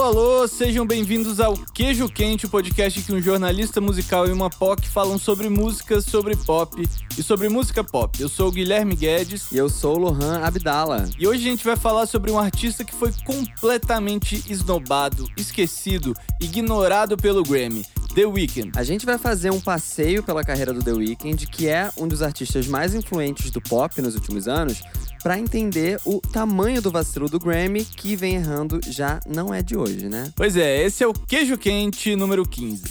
Alô, alô, sejam bem-vindos ao Queijo Quente, o podcast que um jornalista musical e uma POC falam sobre música, sobre pop e sobre música pop. Eu sou o Guilherme Guedes. E eu sou o Lohan Abdala. E hoje a gente vai falar sobre um artista que foi completamente esnobado, esquecido, ignorado pelo Grammy. The Weeknd. A gente vai fazer um passeio pela carreira do The Weeknd, que é um dos artistas mais influentes do pop nos últimos anos, para entender o tamanho do vacilo do Grammy, que vem errando já não é de hoje, né? Pois é, esse é o Queijo Quente número 15.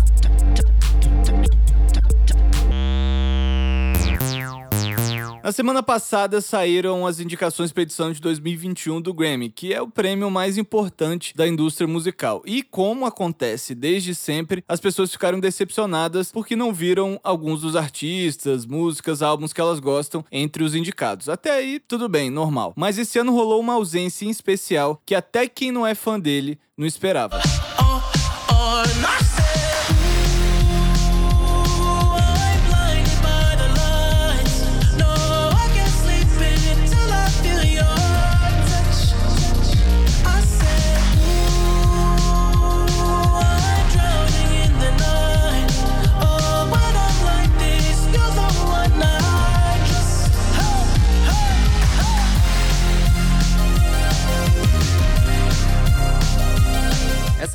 Na semana passada saíram as indicações para a edição de 2021 do Grammy, que é o prêmio mais importante da indústria musical. E como acontece desde sempre, as pessoas ficaram decepcionadas porque não viram alguns dos artistas, músicas, álbuns que elas gostam entre os indicados. Até aí, tudo bem, normal. Mas esse ano rolou uma ausência em especial que até quem não é fã dele não esperava. Oh, oh,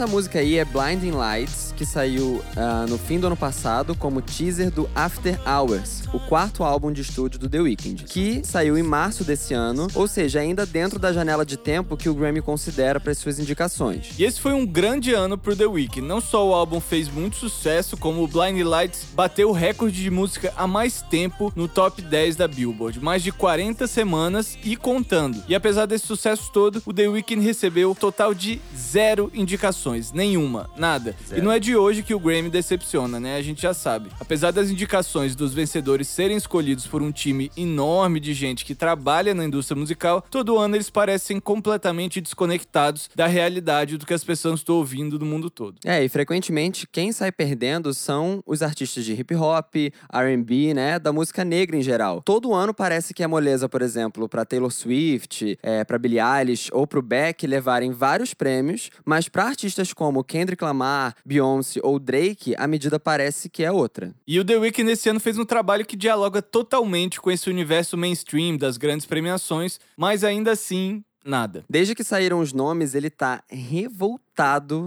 Essa música aí é Blinding Lights, que saiu uh, no fim do ano passado como teaser do After Hours, o quarto álbum de estúdio do The Weeknd, que saiu em março desse ano, ou seja, ainda dentro da janela de tempo que o Grammy considera para suas indicações. E esse foi um grande ano pro The Weeknd. Não só o álbum fez muito sucesso, como o Blinding Lights bateu o recorde de música há mais tempo no top 10 da Billboard, mais de 40 semanas e contando. E apesar desse sucesso todo, o The Weeknd recebeu um total de zero indicações indicações, nenhuma, nada. Zero. E não é de hoje que o Grammy decepciona, né? A gente já sabe. Apesar das indicações dos vencedores serem escolhidos por um time enorme de gente que trabalha na indústria musical, todo ano eles parecem completamente desconectados da realidade do que as pessoas estão ouvindo do mundo todo. É, e frequentemente quem sai perdendo são os artistas de hip hop, R&B, né, da música negra em geral. Todo ano parece que é moleza, por exemplo, para Taylor Swift, é, para Billie Eilish ou pro Beck levarem vários prêmios, mas para artistas como Kendrick Lamar, Beyoncé ou Drake, a medida parece que é outra. E o The Weeknd esse ano fez um trabalho que dialoga totalmente com esse universo mainstream das grandes premiações, mas ainda assim nada. Desde que saíram os nomes, ele tá revoltado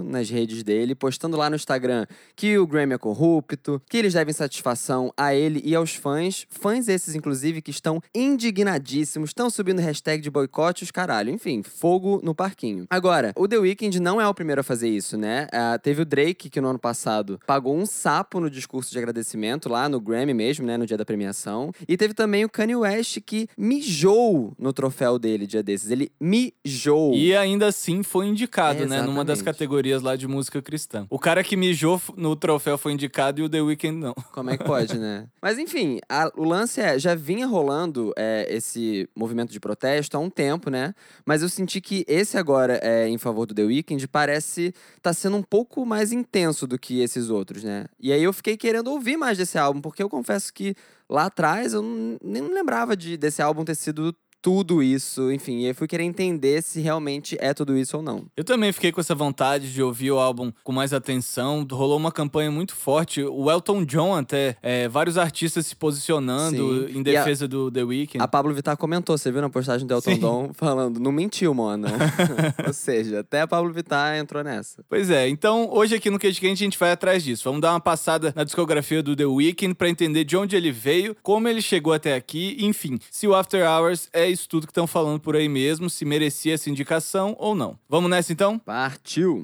nas redes dele, postando lá no Instagram que o Grammy é corrupto, que eles devem satisfação a ele e aos fãs, fãs esses inclusive que estão indignadíssimos, estão subindo hashtag de boicote os caralho, enfim, fogo no parquinho. Agora, o The Weeknd não é o primeiro a fazer isso, né? Uh, teve o Drake que no ano passado pagou um sapo no discurso de agradecimento lá no Grammy mesmo, né, no dia da premiação, e teve também o Kanye West que mijou no troféu dele dia desses, ele mijou. E ainda assim foi indicado, é, né, numa das das categorias lá de música cristã. O cara que mijou no troféu foi indicado e o The Weeknd não. Como é que pode, né? Mas enfim, a, o lance é, já vinha rolando é, esse movimento de protesto há um tempo, né? Mas eu senti que esse agora, é, em favor do The Weeknd, parece tá sendo um pouco mais intenso do que esses outros, né? E aí eu fiquei querendo ouvir mais desse álbum, porque eu confesso que lá atrás eu nem lembrava de, desse álbum ter sido tudo isso, enfim, e eu fui querer entender se realmente é tudo isso ou não. Eu também fiquei com essa vontade de ouvir o álbum com mais atenção. Rolou uma campanha muito forte. O Elton John, até, é, vários artistas se posicionando Sim. em defesa a, do The Weeknd. A Pablo Vittar comentou, você viu na postagem do Elton Sim. John falando, não mentiu, mano. ou seja, até a Pablo Vittar entrou nessa. Pois é, então hoje aqui no Cage Quente a gente vai atrás disso. Vamos dar uma passada na discografia do The Weeknd para entender de onde ele veio, como ele chegou até aqui, enfim, se o After Hours é isso tudo que estão falando por aí mesmo, se merecia essa indicação ou não. Vamos nessa então? Partiu!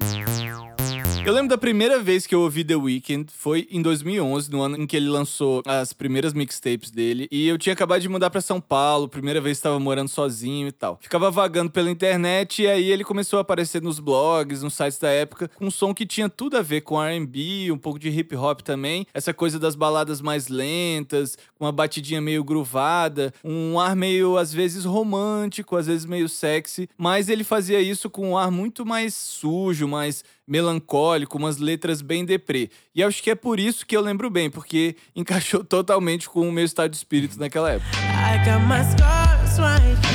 Eu lembro da primeira vez que eu ouvi The Weeknd foi em 2011, no ano em que ele lançou as primeiras mixtapes dele. E eu tinha acabado de mudar para São Paulo, primeira vez estava morando sozinho e tal. Ficava vagando pela internet e aí ele começou a aparecer nos blogs, nos sites da época, com um som que tinha tudo a ver com R&B, um pouco de hip hop também, essa coisa das baladas mais lentas, com uma batidinha meio gruvada, um ar meio às vezes romântico, às vezes meio sexy, mas ele fazia isso com um ar muito mais sujo, mais melancólico, umas letras bem deprê. E acho que é por isso que eu lembro bem, porque encaixou totalmente com o meu estado de espírito naquela época. I got my scars right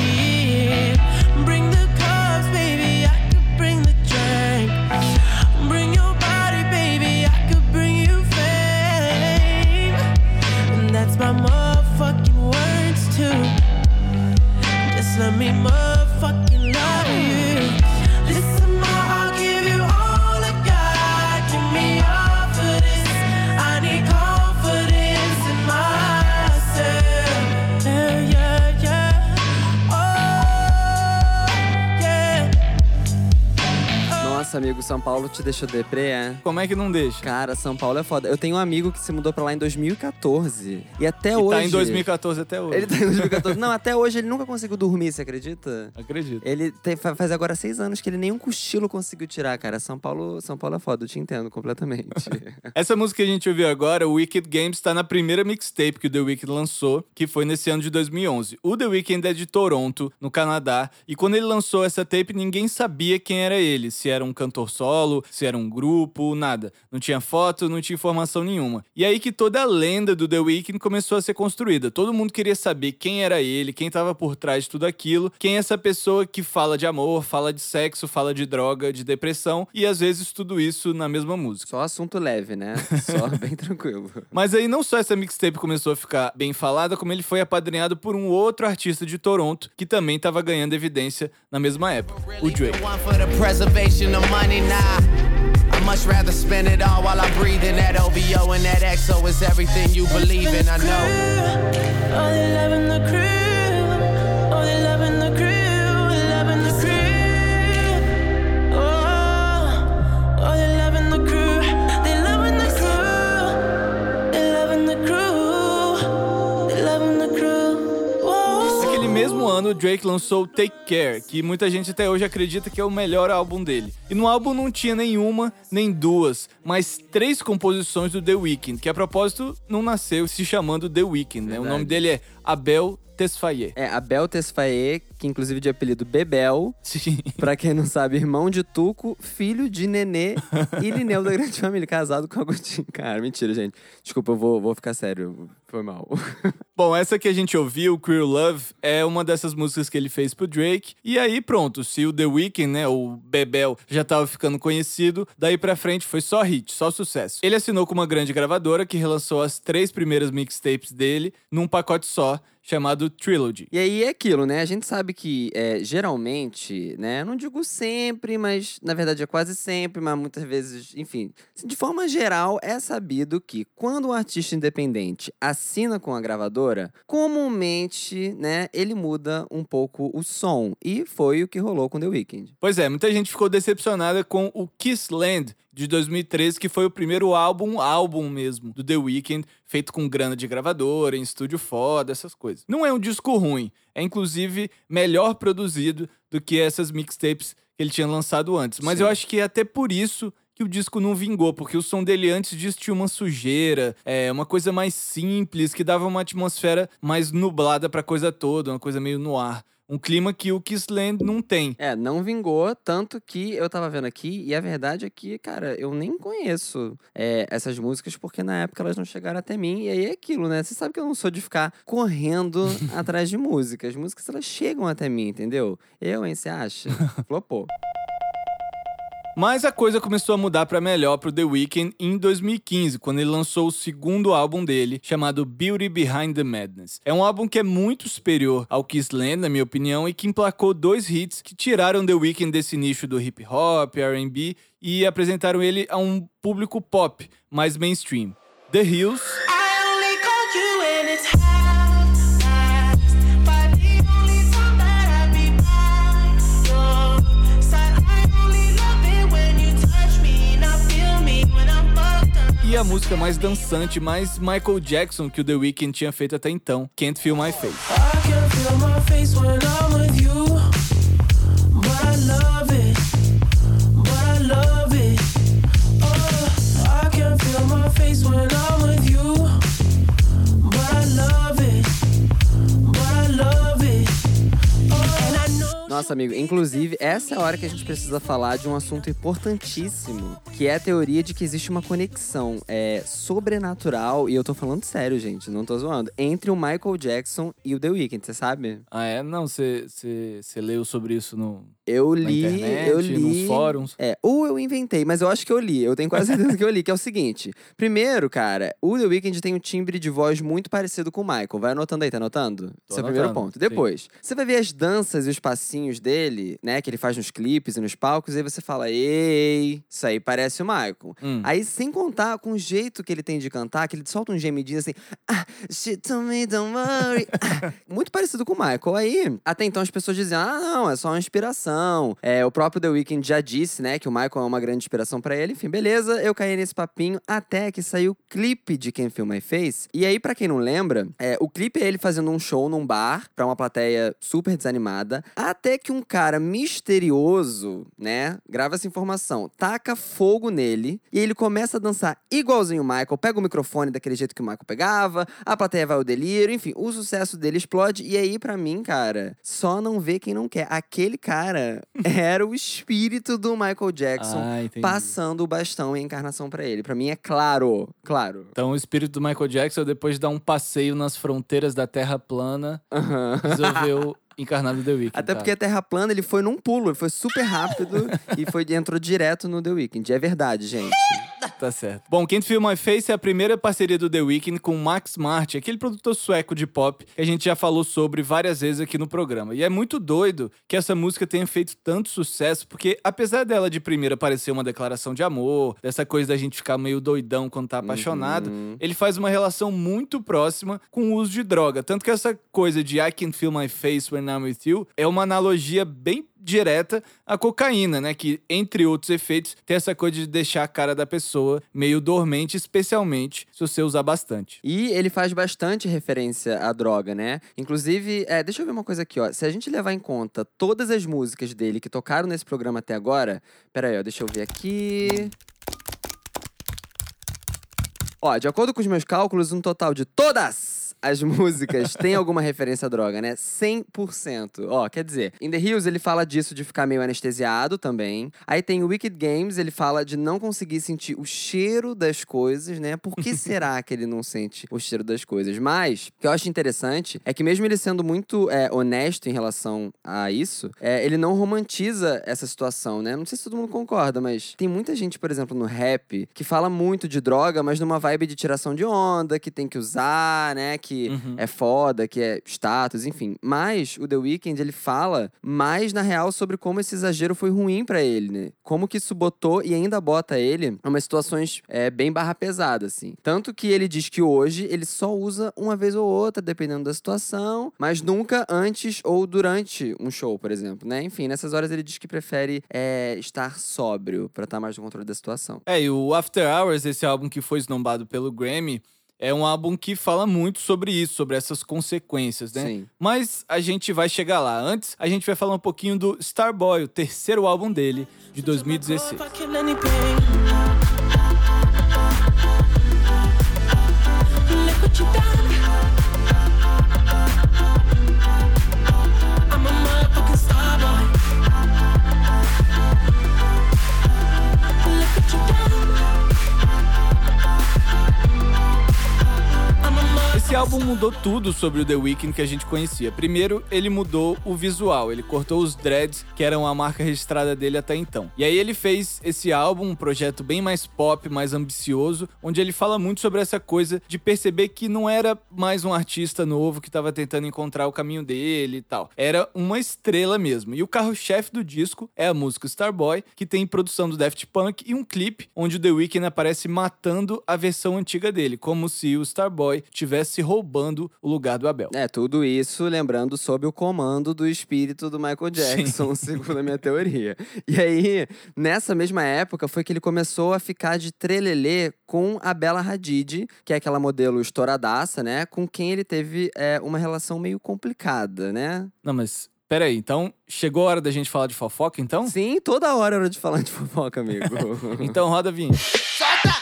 São Paulo te deixou deprê, é? Como é que não deixa? Cara, São Paulo é foda. Eu tenho um amigo que se mudou pra lá em 2014. E até e hoje. Tá em 2014 até hoje. Ele tá em 2014. não, até hoje ele nunca conseguiu dormir, você acredita? Acredito. Ele tem, faz agora seis anos que ele nenhum cochilo conseguiu tirar, cara. São Paulo, São Paulo é foda, eu te entendo completamente. Essa música que a gente ouviu agora, o Wicked Games, tá na primeira mixtape que o The Wicked lançou, que foi nesse ano de 2011. O The Wicked é de Toronto, no Canadá, e quando ele lançou essa tape, ninguém sabia quem era ele, se era um cantor solo, se era um grupo, nada. Não tinha foto, não tinha informação nenhuma. E aí que toda a lenda do The Weeknd começou a ser construída. Todo mundo queria saber quem era ele, quem estava por trás de tudo aquilo, quem é essa pessoa que fala de amor, fala de sexo, fala de droga, de depressão e às vezes tudo isso na mesma música. Só assunto leve, né? Só bem tranquilo. Mas aí não só essa mixtape começou a ficar bem falada, como ele foi apadrinhado por um outro artista de Toronto que também estava ganhando evidência na mesma época, o Drake. I much rather spend it all while I'm breathing. That OVO and that XO is everything you believe in. I know. All the crew. All they loving the crew. mesmo ano, Drake lançou Take Care, que muita gente até hoje acredita que é o melhor álbum dele. E no álbum não tinha nenhuma, nem duas, mas três composições do The Weeknd, que a propósito não nasceu se chamando The Weeknd, né? O nome dele é Abel Tesfaye. É, Abel Tesfaye, que inclusive de apelido Bebel. Sim. Pra quem não sabe, irmão de Tuco, filho de Nenê e Lineu da Grande Família, casado com Agostinho. Cara, mentira, gente. Desculpa, eu vou, vou ficar sério. Foi mal. Bom, essa que a gente ouviu, Queer Love, é uma dessas músicas que ele fez pro Drake. E aí, pronto, se o The Weeknd, né, o Bebel, já tava ficando conhecido, daí pra frente foi só hit, só sucesso. Ele assinou com uma grande gravadora que relançou as três primeiras mixtapes dele num pacote só, chamado Trilogy. E aí é aquilo, né? A gente sabe que é, geralmente, né? Não digo sempre, mas na verdade é quase sempre, mas muitas vezes, enfim, de forma geral, é sabido que quando um artista independente assina com a gravadora, comumente, né, ele muda um pouco o som. E foi o que rolou com The Weeknd. Pois é, muita gente ficou decepcionada com o Kiss Land de 2013, que foi o primeiro álbum, álbum mesmo, do The Weeknd, feito com grana de gravadora, em estúdio foda, essas coisas. Não é um disco ruim, é inclusive melhor produzido do que essas mixtapes que ele tinha lançado antes. Mas Sim. eu acho que é até por isso que o disco não vingou, porque o som dele antes disso tinha uma sujeira, é, uma coisa mais simples, que dava uma atmosfera mais nublada pra coisa toda, uma coisa meio no ar. Um clima que o Kissland não tem. É, não vingou, tanto que eu tava vendo aqui, e a verdade é que, cara, eu nem conheço é, essas músicas, porque na época elas não chegaram até mim, e aí é aquilo, né? Você sabe que eu não sou de ficar correndo atrás de músicas. As músicas, elas chegam até mim, entendeu? Eu, hein, você acha? Flopou. Mas a coisa começou a mudar para melhor pro The Weeknd em 2015, quando ele lançou o segundo álbum dele, chamado Beauty Behind the Madness. É um álbum que é muito superior ao Kissland, na minha opinião, e que emplacou dois hits que tiraram The Weeknd desse nicho do hip hop, R&B e apresentaram ele a um público pop mais mainstream. The Hills música mais dançante, mais Michael Jackson que o The Weeknd tinha feito até então, Can't Feel My Face. Nossa, amigo, inclusive, essa é a hora que a gente precisa falar de um assunto importantíssimo, que é a teoria de que existe uma conexão é, sobrenatural, e eu tô falando sério, gente, não tô zoando, entre o Michael Jackson e o The Weeknd, você sabe? Ah, é? Não, você leu sobre isso no, eu li, internet, eu li. nos fóruns. É, ou eu inventei, mas eu acho que eu li. Eu tenho quase certeza que eu li, que é o seguinte. Primeiro, cara, o The Weeknd tem um timbre de voz muito parecido com o Michael. Vai anotando aí, tá anotando? Tô Esse é o primeiro anotando, ponto. sim. Depois, você vai ver as danças e os passinhos dele, né, que ele faz nos clipes e nos palcos, e aí você fala, ei, isso aí parece o Michael. Hum. Aí, sem contar com o jeito que ele tem de cantar, que ele solta um gemidinho assim, ah, she told me don't worry. Ah, muito parecido com o Michael. Aí, até então as pessoas diziam, ah, não, é só uma inspiração. É, o próprio The Weeknd já disse, né, que o Michael é uma grande inspiração pra ele. Enfim, beleza, eu caí nesse papinho até que saiu o clipe de Quem Feel My Face. E aí, pra quem não lembra, é, o clipe é ele fazendo um show num bar pra uma plateia super desanimada. Até que um cara misterioso, né, grava essa informação, taca fogo nele e ele começa a dançar igualzinho o Michael, pega o microfone daquele jeito que o Michael pegava, a plateia vai ao delírio, enfim, o sucesso dele explode. E aí, pra mim, cara, só não vê quem não quer. Aquele cara era o espírito do Michael Jackson Ah, passando o bastão e a encarnação pra ele. Pra mim é claro, claro. Então, o espírito do Michael Jackson, depois de dar um passeio nas fronteiras da Terra plana, resolveu encarnar no The Weeknd. Até tá? porque a Terra plana, ele foi num pulo, ele foi super rápido e foi, entrou direto no The Weeknd. É verdade, gente. Tá certo. Bom, Can't Feel My Face é a primeira parceria do The Weeknd com Max Martin, aquele produtor sueco de pop que a gente já falou sobre várias vezes aqui no programa. E é muito doido que essa música tenha feito tanto sucesso, porque apesar dela de primeira parecer uma declaração de amor, dessa coisa da gente ficar meio doidão quando tá apaixonado, Uhum. ele faz uma relação muito próxima com o uso de droga. Tanto que essa coisa de I can feel my face when I'm with you é uma analogia bem direta à cocaína, né? Que, entre outros efeitos, tem essa coisa de deixar a cara da pessoa meio dormente, especialmente se você usar bastante. E ele faz bastante referência à droga, né? Inclusive, é, deixa eu ver uma coisa aqui, ó. Se a gente levar em conta todas as músicas dele que tocaram nesse programa até agora. Pera aí, ó, deixa eu ver aqui. Ó, de acordo com os meus cálculos, um total de todas as músicas têm alguma referência à droga, né? 100%. Ó, quer dizer, In The Hills ele fala disso de ficar meio anestesiado também. Aí tem o Wicked Games, ele fala de não conseguir sentir o cheiro das coisas, né? Por que será que ele não sente o cheiro das coisas? Mas, o que eu acho interessante é que mesmo ele sendo muito é, honesto em relação a isso, é, ele não romantiza essa situação, né? Não sei se todo mundo concorda, mas tem muita gente, por exemplo, no rap, que fala muito de droga, mas numa vibe de tiração de onda, que tem que usar, né? Que Uhum. é foda, que é status, enfim. Mas o The Weeknd, ele fala mais na real sobre como esse exagero foi ruim pra ele, né? Como que isso botou e ainda bota ele em umas situações é, bem barra pesada, assim. Tanto que ele diz que hoje ele só usa uma vez ou outra, dependendo da situação, mas nunca antes ou durante um show, por exemplo, né? Enfim, nessas horas ele diz que prefere é, estar sóbrio pra estar mais no controle da situação. É, e o After Hours, esse álbum que foi esnombado pelo Grammy, é um álbum que fala muito sobre isso, sobre essas consequências, né? Sim. Mas a gente vai chegar lá. Antes, a gente vai falar um pouquinho do Starboy, o terceiro álbum dele, de 2016. Mudou tudo sobre o The Weeknd que a gente conhecia. Primeiro, ele mudou o visual, ele cortou os dreads, que eram a marca registrada dele até então. E aí ele fez esse álbum, um projeto bem mais pop, mais ambicioso, onde ele fala muito sobre essa coisa de perceber que não era mais um artista novo que estava tentando encontrar o caminho dele e tal. Era uma estrela mesmo. E o carro-chefe do disco é a música Starboy, que tem produção do Daft Punk e um clipe onde o The Weeknd aparece matando a versão antiga dele, como se o Starboy tivesse roubando o lugar do Abel. É, tudo isso lembrando sob o comando do espírito do Michael Jackson, segundo a minha teoria. E aí, nessa mesma época, foi que ele começou a ficar de trelelê com a Bella Hadid, que é aquela modelo estouradaça, né? Com quem ele teve é, uma relação meio complicada, né? Não, mas peraí, então chegou a hora da gente falar de fofoca, então? Sim, toda hora era de falar de fofoca, amigo. Então roda a vinheta. Solta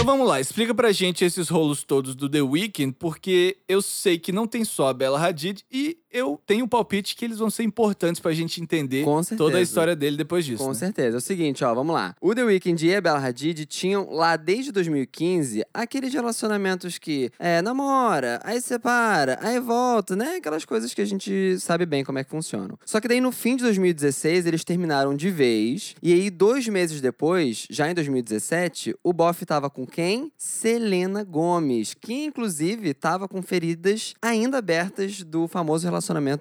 Então vamos lá, explica pra gente esses rolos todos do The Weeknd, porque eu sei que não tem só a Bella Hadid e eu tenho um palpite que eles vão ser importantes pra gente entender toda a história dele depois disso. Com né? certeza. É o seguinte, ó, vamos lá. O The Weeknd e a Bella Hadid tinham lá desde 2015 aqueles relacionamentos que é, namora, aí separa, aí volta, né? Aquelas coisas que a gente sabe bem como é que funcionam. Só que daí no fim de 2016 eles terminaram de vez. E aí, dois meses depois, já em 2017, o Boff tava com quem? Selena Gomes, que inclusive tava com feridas ainda abertas do famoso relacionamento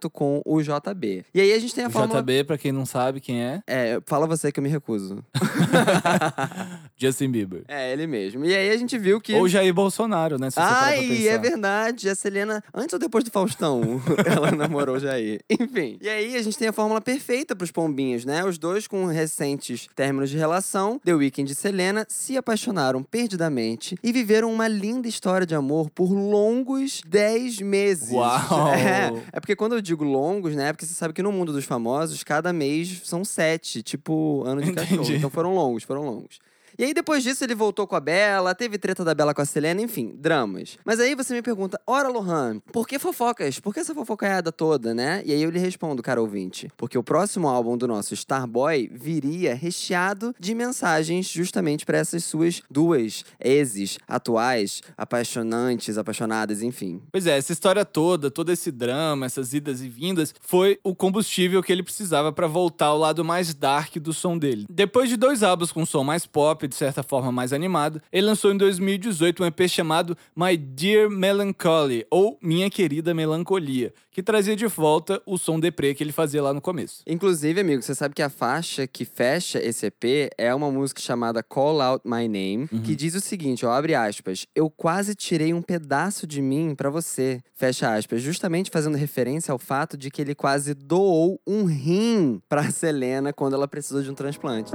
com o JB. E aí a gente tem a O fórmula. JB, pra quem não sabe quem é, É, fala você que eu me recuso. Justin Bieber. É, ele mesmo. E aí a gente viu que. Ou Jair Bolsonaro, né? Ai, é verdade. A Selena, antes ou depois do Faustão, ela namorou o Jair. Enfim. E aí a gente tem a fórmula perfeita pros pombinhos, né? Os dois com recentes términos de relação, The Weeknd e Selena, se apaixonaram perdidamente e viveram uma linda história de amor por longos 10 meses. Uau! É, é porque quando eu digo longos, né? É porque você sabe que no mundo dos famosos, cada mês são sete, tipo ano de cachorro. Entendi. Então foram longos, foram longos. E aí, depois disso, ele voltou com a Bela, teve treta da Bela com a Selena, enfim, dramas. Mas aí você me pergunta, ora, Lohan, por que fofocas? Por que essa fofocaiada toda, né? E aí eu lhe respondo, cara ouvinte, porque o próximo álbum do nosso Starboy viria recheado de mensagens justamente para essas suas duas exes atuais, apaixonantes, apaixonadas, enfim. Pois é, essa história toda, todo esse drama, essas idas e vindas, foi o combustível que ele precisava pra voltar ao lado mais dark do som dele. Depois de dois álbuns com som mais pop, de certa forma mais animado, ele lançou em 2018 um EP chamado My Dear Melancholy, ou Minha Querida Melancolia, que trazia de volta o som deprê que ele fazia lá no começo. Inclusive, amigo, você sabe que a faixa que fecha esse EP é uma música chamada Call Out My Name, que diz o seguinte, ó, abre aspas, eu quase tirei um pedaço de mim pra você, fecha aspas, justamente fazendo referência ao fato de que ele quase doou um rim pra Selena quando ela precisou de um transplante.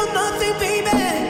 Feel nothing, baby,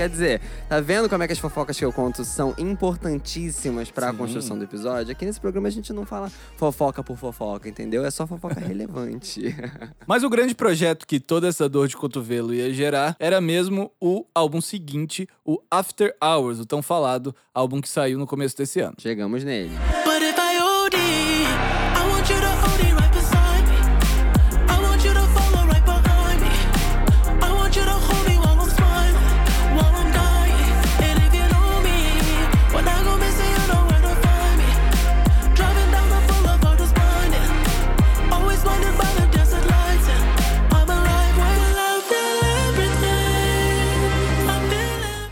quer dizer, tá vendo como é que as fofocas que eu conto são importantíssimas pra Sim. construção do episódio? Aqui nesse programa a gente não fala fofoca por fofoca, entendeu? É só fofoca relevante. Mas o grande projeto que toda essa dor de cotovelo ia gerar era mesmo o álbum seguinte, o After Hours, o tão falado álbum que saiu no começo desse ano. Chegamos nele.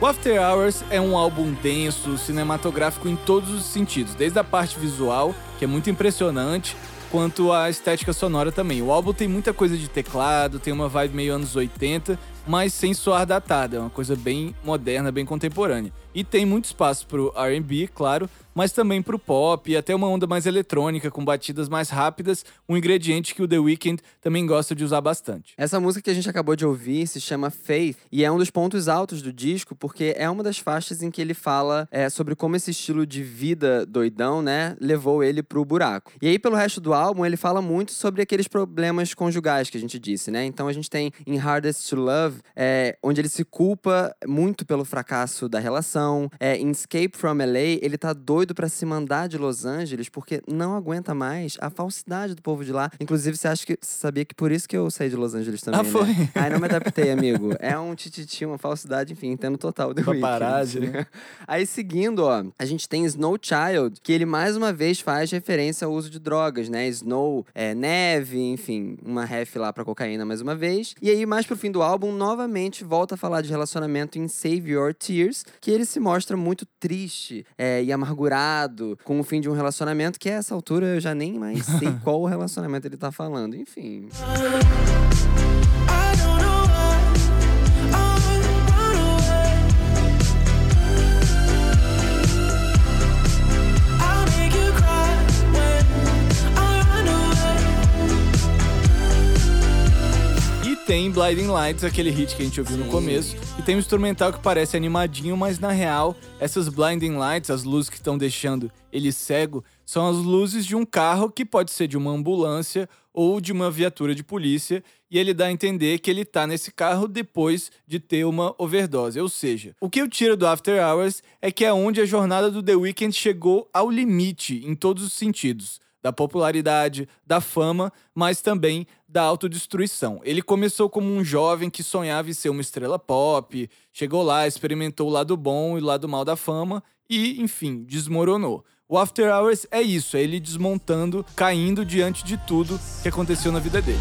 After Hours é um álbum denso, cinematográfico em todos os sentidos, desde a parte visual, que é muito impressionante, quanto a estética sonora também. O álbum tem muita coisa de teclado, tem uma vibe meio anos 80, mas sem soar datada, é uma coisa bem moderna, bem contemporânea. E tem muito espaço pro R&B, claro, mas também pro pop e até uma onda mais eletrônica com batidas mais rápidas, um ingrediente que o The Weeknd também gosta de usar bastante. Essa música que a gente acabou de ouvir se chama Faith e é um dos pontos altos do disco porque é uma das faixas em que ele fala é, sobre como esse estilo de vida doidão, né, levou ele pro buraco. E aí, pelo resto do álbum, ele fala muito sobre aqueles problemas conjugais que a gente disse, né? Então a gente tem em Hardest to Love, é, onde ele se culpa muito pelo fracasso da relação. É, em Escape from LA, ele tá doido pra se mandar de Los Angeles porque não aguenta mais a falsidade do povo de lá. Inclusive, você acha que você sabia que por isso que eu saí de Los Angeles também, Ah, né? foi? Ai, não me adaptei, amigo. É um tititi, uma falsidade, enfim, entendo total do Paparazzi, Weeknd. né? Aí, seguindo, ó, a gente tem Snow Child, que ele mais uma vez faz referência ao uso de drogas, né? Snow é neve, enfim, uma ref lá pra cocaína mais uma vez. E aí, mais pro fim do álbum, novamente volta a falar de relacionamento em Save Your Tears, que ele se mostra muito triste é, e amargurado com o fim de um relacionamento, que a essa altura eu já nem mais sei qual relacionamento ele tá falando. Enfim. Blinding Lights, aquele hit que a gente ouviu no Sim. começo, e tem um instrumental que parece animadinho, mas na real, essas Blinding Lights, as luzes que estão deixando ele cego, são as luzes de um carro que pode ser de uma ambulância ou de uma viatura de polícia, e ele dá a entender que ele tá nesse carro depois de ter uma overdose. Ou seja, o que eu tiro do After Hours é que é onde a jornada do The Weeknd chegou ao limite em todos os sentidos. Da popularidade, da fama, mas também da autodestruição. Ele começou como um jovem que sonhava em ser uma estrela pop, chegou lá, experimentou o lado bom e o lado mal da fama e, enfim, desmoronou. O After Hours é isso, é ele desmontando, caindo diante de tudo que aconteceu na vida dele.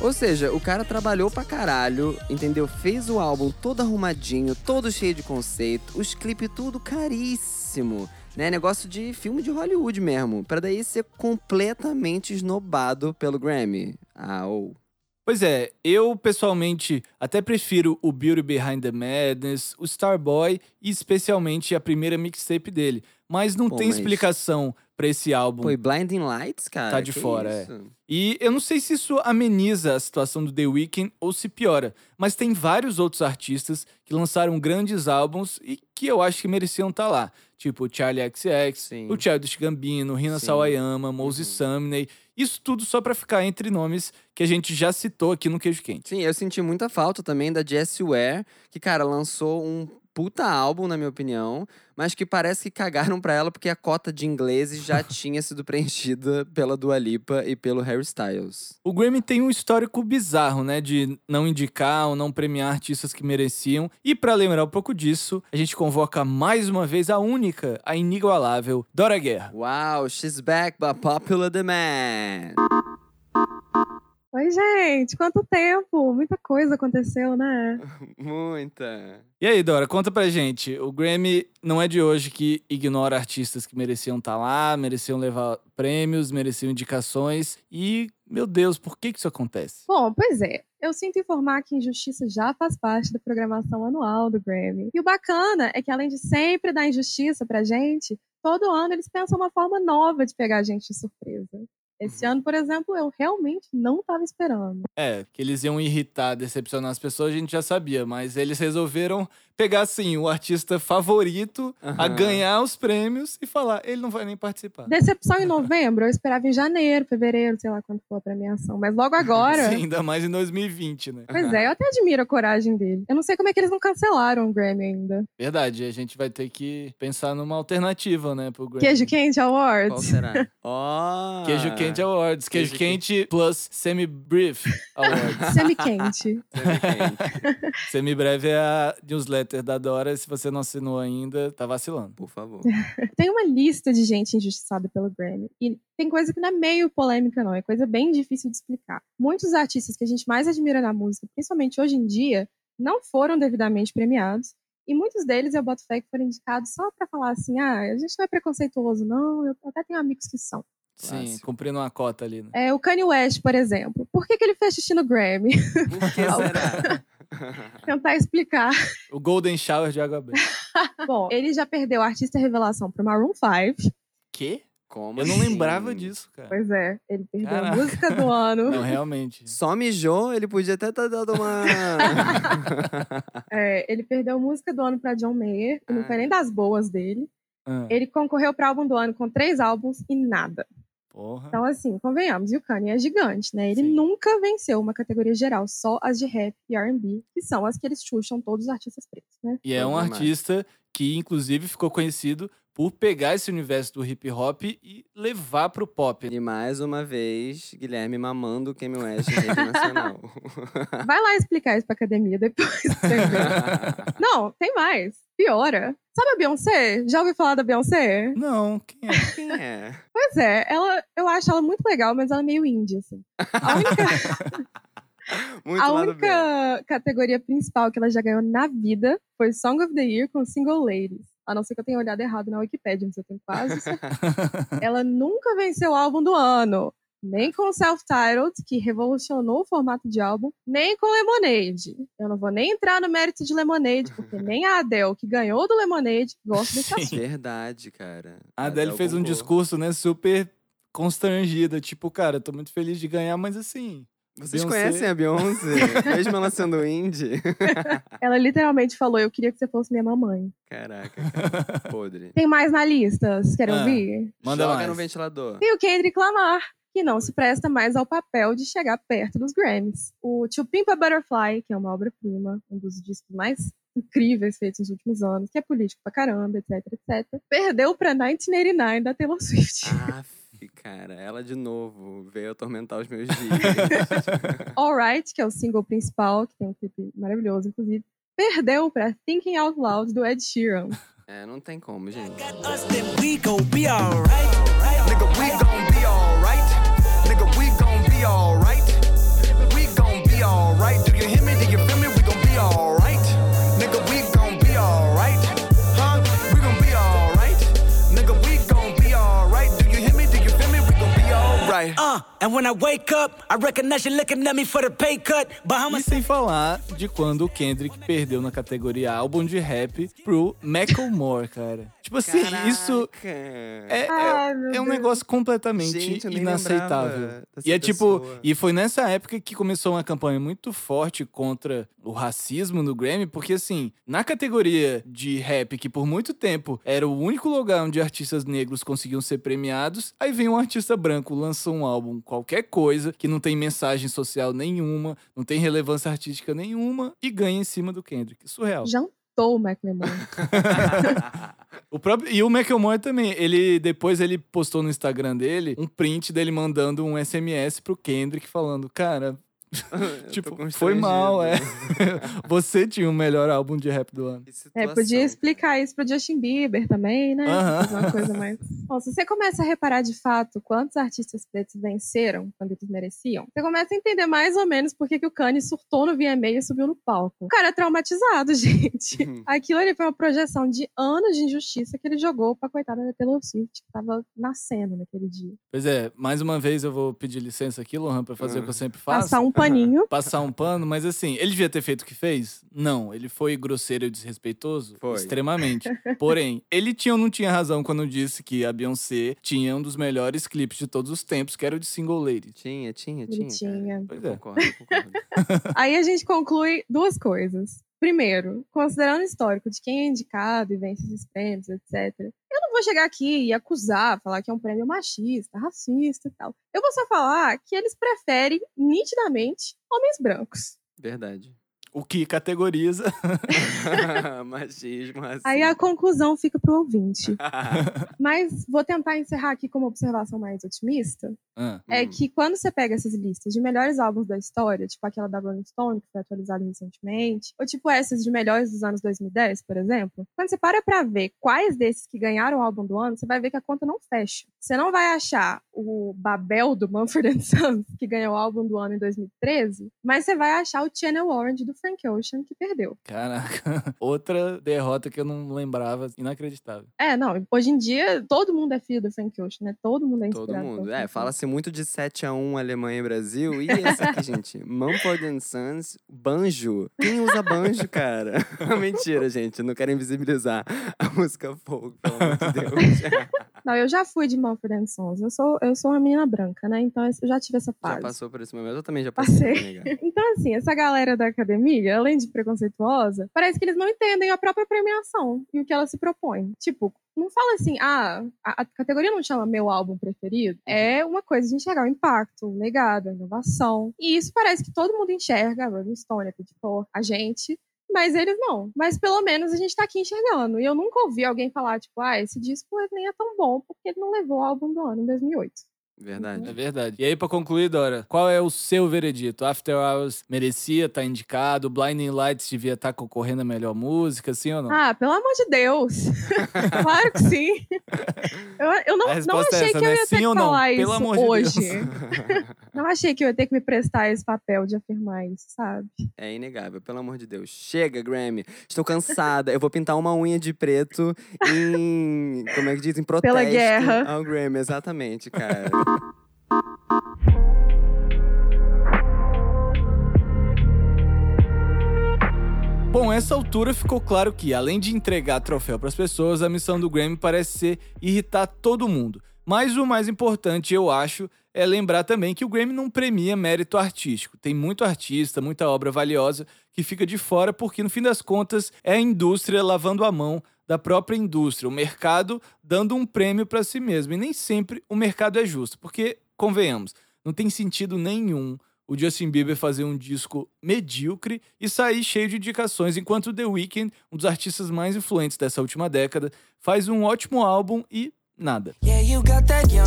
Ou seja, o cara trabalhou pra caralho, entendeu? Fez o álbum todo arrumadinho, todo cheio de conceito, os clipes tudo caríssimo, né? Negócio de filme de Hollywood mesmo, pra daí ser completamente esnobado pelo Grammy. Ah, ou. Pois é, eu pessoalmente até prefiro o Beauty Behind the Madness, o Starboy e especialmente a primeira mixtape dele. Mas não Pô, tem mas- explicação pra esse álbum. E Blinding Lights, cara? Tá de que fora, é. isso? E eu não sei se isso ameniza a situação do The Weeknd ou se piora, mas tem vários outros artistas que lançaram grandes álbuns e que eu acho que mereciam estar lá. Tipo o Charlie XX, Sim. o Childish Gambino, Rina Sim. Sawayama, Moses Sumney. Isso tudo só pra ficar entre nomes que a gente já citou aqui no Queijo Quente. Sim, eu senti muita falta também da Jessie Ware, que, cara, lançou um puta álbum, na minha opinião, mas que parece que cagaram pra ela porque a cota de ingleses já tinha sido preenchida pela Dua Lipa e pelo Harry Styles. O Grammy tem um histórico bizarro, né, de não indicar ou não premiar artistas que mereciam. E pra lembrar um pouco disso, a gente convoca mais uma vez a única, a inigualável Dora Guerra. Wow, she's back by popular demand. Oi, gente, quanto tempo! Muita coisa aconteceu, né? Muita. E aí, Dora, conta pra gente. O Grammy não é de hoje que ignora artistas que mereciam estar lá, mereciam levar prêmios, mereciam indicações. E, meu Deus, por que que isso acontece? Bom, pois é. Eu sinto informar que injustiça já faz parte da programação anual do Grammy. E o bacana é que, além de sempre dar injustiça pra gente, todo ano eles pensam uma forma nova de pegar a gente de surpresa. Esse ano, por exemplo, eu realmente não estava esperando. É, que eles iam irritar, decepcionar as pessoas, a gente já sabia, mas eles resolveram pegar, assim, o artista favorito a Aham. ganhar os prêmios e falar, ele não vai nem participar. Decepção em novembro, eu esperava em janeiro, fevereiro, sei lá quando for a premiação. Mas logo agora. Sim, ainda mais em 2020, né? Pois é, eu até admiro a coragem dele. Eu não sei como é que eles não cancelaram o Grammy ainda. Verdade, a gente vai ter que pensar numa alternativa, né, pro Grammy. Queijo Quente Qual Awards. será? Ó! Queijo Quente Awards. Queijo, Queijo Quente plus Semi-Brief Awards. Semi-quente. Semi-quente, Semi-breve é a newsletter da Dora. Se você não assinou ainda, tá vacilando. Por favor. Tem uma lista de gente injustiçada pelo Grammy. E tem coisa que não é meio polêmica, não. É coisa bem difícil de explicar. Muitos artistas que a gente mais admira na música, principalmente hoje em dia, não foram devidamente premiados. E muitos deles, eu boto fé que foram indicados só pra falar assim: ah, a gente não é preconceituoso, não. Eu até tenho amigos que são. Sim, cumprindo uma cota ali, né? É, o Kanye West, por exemplo. Por que, que ele fez xixi no Grammy? Por que será? Tentar explicar. O Golden Shower de água benta. Bom, ele já perdeu a artista revelação pro Maroon 5. Quê? Como Eu não assim? lembrava disso, cara. Pois é, ele perdeu Caraca. a música do ano. Não, realmente. Só mijou, ele podia até ter dado uma. É, ele perdeu a música do ano pra John Mayer, que não foi nem das boas dele. Ah, Ele concorreu para álbum do ano com três álbuns e nada. Porra. Então, assim, convenhamos, e o Kanye é gigante, né? Ele Sim. nunca venceu uma categoria geral, só as de rap e R&B, que são as que eles chucham todos os artistas pretos, né? E é um artista que, inclusive, ficou conhecido por pegar esse universo do hip hop e levar pro pop. E mais uma vez, Guilherme mamando o Kanye West em rede nacional. Vai lá explicar isso pra academia depois. Não, tem mais. Piora. Sabe a Beyoncé? Já ouviu falar da Beyoncé? Não, quem é? Quem é? Pois é, ela, eu acho ela muito legal, mas ela é meio índia, assim. A única, Muito a única categoria principal que ela já ganhou na vida foi Song of the Year com Single Ladies. A não ser que eu tenha olhado errado na Wikipedia, mas eu tenho quase certeza. Ela nunca venceu o álbum do ano. Nem com Self-Titled, que revolucionou o formato de álbum, nem com Lemonade. Eu não vou nem entrar no mérito de Lemonade, porque nem a Adele, que ganhou do Lemonade, gosta desse assunto. Verdade, cara. A Adele fez um discurso, né, super constrangida. Tipo, cara, eu tô muito feliz de ganhar, mas assim. Vocês Beyoncé. conhecem a Beyoncé? Mesmo ela sendo indie? Ela literalmente falou: Eu queria que você fosse minha mamãe. Caraca, cara. Podre. Tem mais na lista? Vocês querem Ah. ouvir? Manda Joga mais. no ventilador. E o Kendrick Lamar, que não se presta mais ao papel de chegar perto dos Grammys. O To Pimp a Butterfly, que é uma obra-prima, um dos discos mais incríveis feitos nos últimos anos, que é político pra caramba, etc, etc. Perdeu pra 1989 da Taylor Swift. Cara. Ela de novo veio atormentar os meus dias. Alright, que é o single principal, que tem um clipe maravilhoso, inclusive, perdeu pra Thinking Out Loud do Ed Sheeran. é, não tem como, gente. us, then we gon' be alright. Nigga, we gon' be alright. Alright. And when I wake up, I recognize you looking at me for the pay cut. Bahamas. E sem falar de quando o Kendrick perdeu na categoria álbum de rap pro Macklemore, cara. Tipo assim, isso Caraca. é, é- Ai, é um negócio completamente Gente, inaceitável. E é tipo, pessoa. e foi nessa época que começou uma campanha muito forte contra o racismo no Grammy, porque assim, na categoria de rap, que por muito tempo era o único lugar onde artistas negros conseguiam ser premiados, aí vem um artista branco, lança um álbum, qualquer coisa, que não tem mensagem social nenhuma, não tem relevância artística nenhuma, e ganha em cima do Kendrick. Surreal. Jantou o McLemore. O próprio, e o Macklemore também, ele depois ele postou no Instagram dele um print dele mandando um SMS pro Kendrick falando, cara, tipo, foi mal, é. Você tinha o melhor álbum de rap do ano. Que É, podia explicar isso pro Justin Bieber também, né? Aham. Fazer uma coisa mais. Bom, se você começa a reparar de fato quantos artistas pretos venceram quando eles mereciam, você começa a entender mais ou menos por que, que o Kanye surtou no VMA e subiu no palco. O cara é traumatizado, gente. Uhum. Aquilo ali foi uma projeção de anos de injustiça que ele jogou pra coitada da Taylor Swift, que tava nascendo naquele dia. Pois é, mais uma vez eu vou pedir licença aqui, Lohan, pra fazer o que eu sempre faço. Passar um paninho. Passar um pano, mas assim, ele devia ter feito o que fez? Não, ele foi grosseiro e desrespeitoso? Foi. Extremamente. Porém, ele tinha ou não tinha razão quando disse que a Beyoncé tinha um dos melhores clipes de todos os tempos, que era o de Single Lady. Tinha, tinha, Ele tinha. cara. tinha. Pois Eu é. concordo, eu concordo. Aí a gente conclui duas coisas. Primeiro, considerando o histórico de quem é indicado e vence esses prêmios, etc., eu não vou chegar aqui e acusar, falar que é um prêmio machista, racista e tal. Eu vou só falar que eles preferem, nitidamente, homens brancos. Verdade. O que categoriza. Machismo, assim. Aí a conclusão fica pro ouvinte. Mas vou tentar encerrar aqui com uma observação mais otimista. Ah, é Hum. que quando você pega essas listas de melhores álbuns da história, tipo aquela da Rolling Stone, que foi atualizada recentemente, ou tipo essas de melhores dos anos 2010, por exemplo, quando você para pra ver quais desses que ganharam o álbum do ano, você vai ver que a conta não fecha. Você não vai achar o Babel do Mumford Sons, que ganhou o álbum do ano em 2013, mas você vai achar o Channel Orange do Frank Ocean, que perdeu. caraca. Outra derrota que eu não lembrava. Inacreditável. É, não, hoje em dia todo mundo é filho do Frank Ocean, né? Todo mundo é inspirado Todo mundo. É, fala-se muito de 7x1 Alemanha e Brasil. E esse aqui, gente? Mumford and Sons, banjo. Quem usa banjo, cara? Mentira, gente. Não quero invisibilizar a música folk, pelo amor de Deus. Não, eu já fui de Mumford Sons. Eu sou, eu sou uma menina branca, né? Então eu já tive essa já fase. passou por esse momento? Eu também já passei. Passei. Então, assim, essa galera da academia, além de preconceituosa, parece que eles não entendem a própria premiação e o que ela se propõe. Tipo, não fala assim, ah, a, a categoria não chama meu álbum preferido. É uma coisa de enxergar o impacto, o legado, a inovação. E isso parece que todo mundo enxerga, a Rolling Stone, a Pitchfork, a gente, mas eles não. Mas pelo menos a gente tá aqui enxergando. E eu nunca ouvi alguém falar, tipo, ah, esse disco nem é tão bom porque ele não levou o álbum do ano em 2008. Verdade. É verdade. E aí, pra concluir, Dora, qual é o seu veredito? After Hours merecia estar indicado? Blinding Lights devia estar concorrendo a melhor música, sim ou não? Ah, pelo amor de Deus. claro que sim. Eu, eu não, não é achei essa, que eu né? ia ter Sim que não? falar Pelo isso amor de hoje. Deus. não achei que eu ia ter que me prestar esse papel de afirmar isso, sabe? É inegável, pelo amor de Deus. Chega, Grammy. Estou cansada. Eu vou pintar uma unha de preto em. Como é que diz? Em protesto Pela guerra. ao Grammy, exatamente, cara. Bom, essa altura ficou claro que, além de entregar troféu para as pessoas, a missão do Grammy parece ser irritar todo mundo. Mas o mais importante, eu acho, é lembrar também que o Grammy não premia mérito artístico. Tem muito artista, muita obra valiosa que fica de fora porque, no fim das contas, é a indústria lavando a mão da própria indústria, o mercado dando um prêmio para si mesmo. E nem sempre o mercado é justo, porque, convenhamos, não tem sentido nenhum o Justin Bieber fazer um disco medíocre e sair cheio de indicações, enquanto The Weeknd, um dos artistas mais influentes dessa última década, faz um ótimo álbum e nada. Yeah, yummy, yum,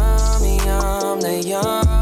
yummy, yum.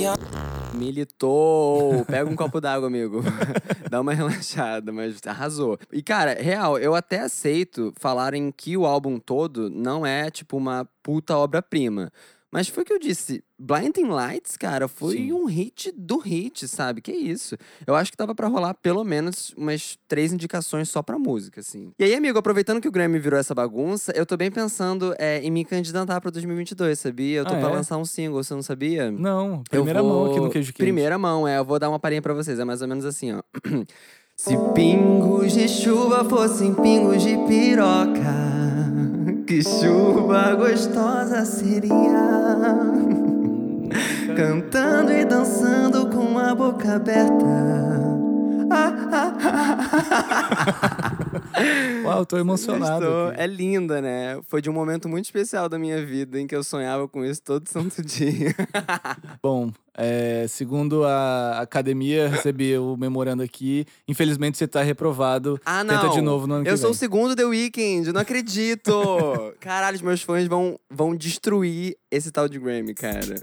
Yeah, Militou! Pega um copo d'água, amigo. Dá uma relaxada, mas arrasou. E, cara, real, eu até aceito falarem que o álbum todo não é, tipo, uma puta obra-prima. Mas foi o que eu disse. Blinding Lights, cara, foi Sim. um hit do hit, sabe? Que isso. Eu acho que tava pra rolar pelo menos umas três indicações só pra música, assim. E aí, amigo, aproveitando que o Grammy virou essa bagunça, eu tô bem pensando é, em me candidatar pra 2022, sabia? Eu tô Ah, pra é? lançar um single, você não sabia? Não, primeira mão aqui vou- no queijo quente. Primeira mão, é. Eu vou dar uma palhinha pra vocês. É mais ou menos assim, ó. Se pingos de chuva fossem pingos de piroca, que chuva gostosa seria. Cantando e dançando com a boca aberta. Uau, tô emocionado. Estou-. É linda, né? Foi de um momento muito especial da minha vida em que eu sonhava com isso todo santo dia. Bom, é, segundo a academia, recebi o memorando aqui. Infelizmente, você tá reprovado. Ah, não. Tenta de novo no ano Eu sou o segundo The Weeknd, não acredito! Caralho, os meus fãs vão, vão destruir esse tal de Grammy, cara.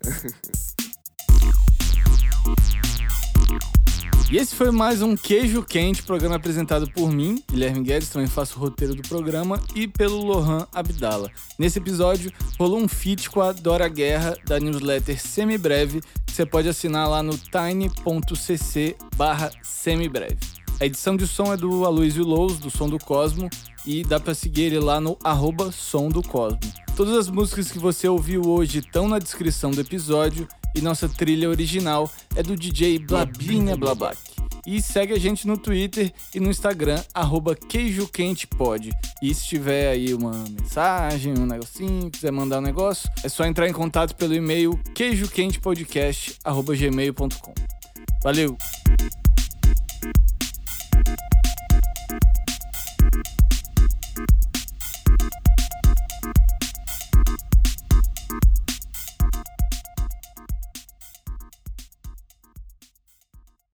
E esse foi mais um Queijo Quente, programa apresentado por mim, Guilherme Guedes, também faço o roteiro do programa, e pelo Lohan Abdala. Nesse episódio, rolou um feat com a Dora Guerra, da newsletter Semibreve, que você pode assinar lá no tiny.cc barra semibreve. A edição de som é do Aloysio Lous, do Som do Cosmo, e dá pra seguir ele lá no arroba Som do Cosmo. Todas as músicas que você ouviu hoje estão na descrição do episódio, e nossa trilha original é do DJ Blabinha Blabac. E segue a gente no Twitter e no Instagram, arroba queijoquentepod. E se tiver aí uma mensagem, um negocinho, quiser mandar um negócio, é só entrar em contato pelo e-mail queijoquentepodcast.gmail.com. Valeu!